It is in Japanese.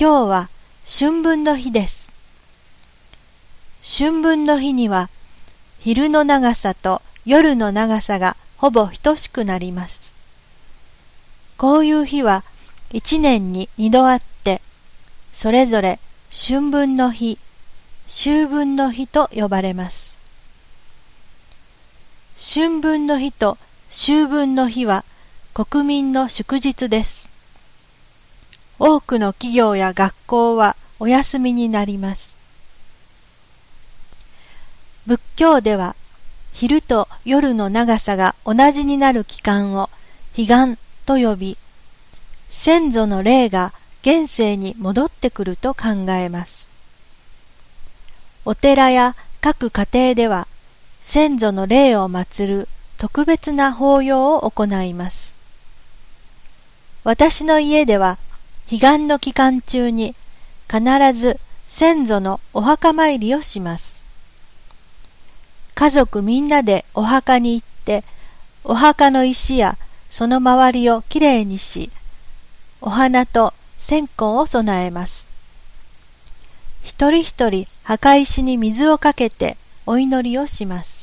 今日は春分の日です。春分の日には昼の長さと夜の長さがほぼ等しくなります。こういう日は一年に二度あって、それぞれ春分の日、秋分の日と呼ばれます。春分の日と秋分の日は国民の祝日です。多くの企業や学校はお休みになります。仏教では昼と夜の長さが同じになる期間を彼岸と呼び、先祖の霊が現世に戻ってくると考えます。お寺や各家庭では先祖の霊を祀る特別な法要を行います。私の家では彼岸の期間中に必ず先祖のお墓参りをします。家族みんなでお墓に行って、お墓の石やその周りをきれいにし、お花と線香を備えます。一人一人墓石に水をかけてお祈りをします。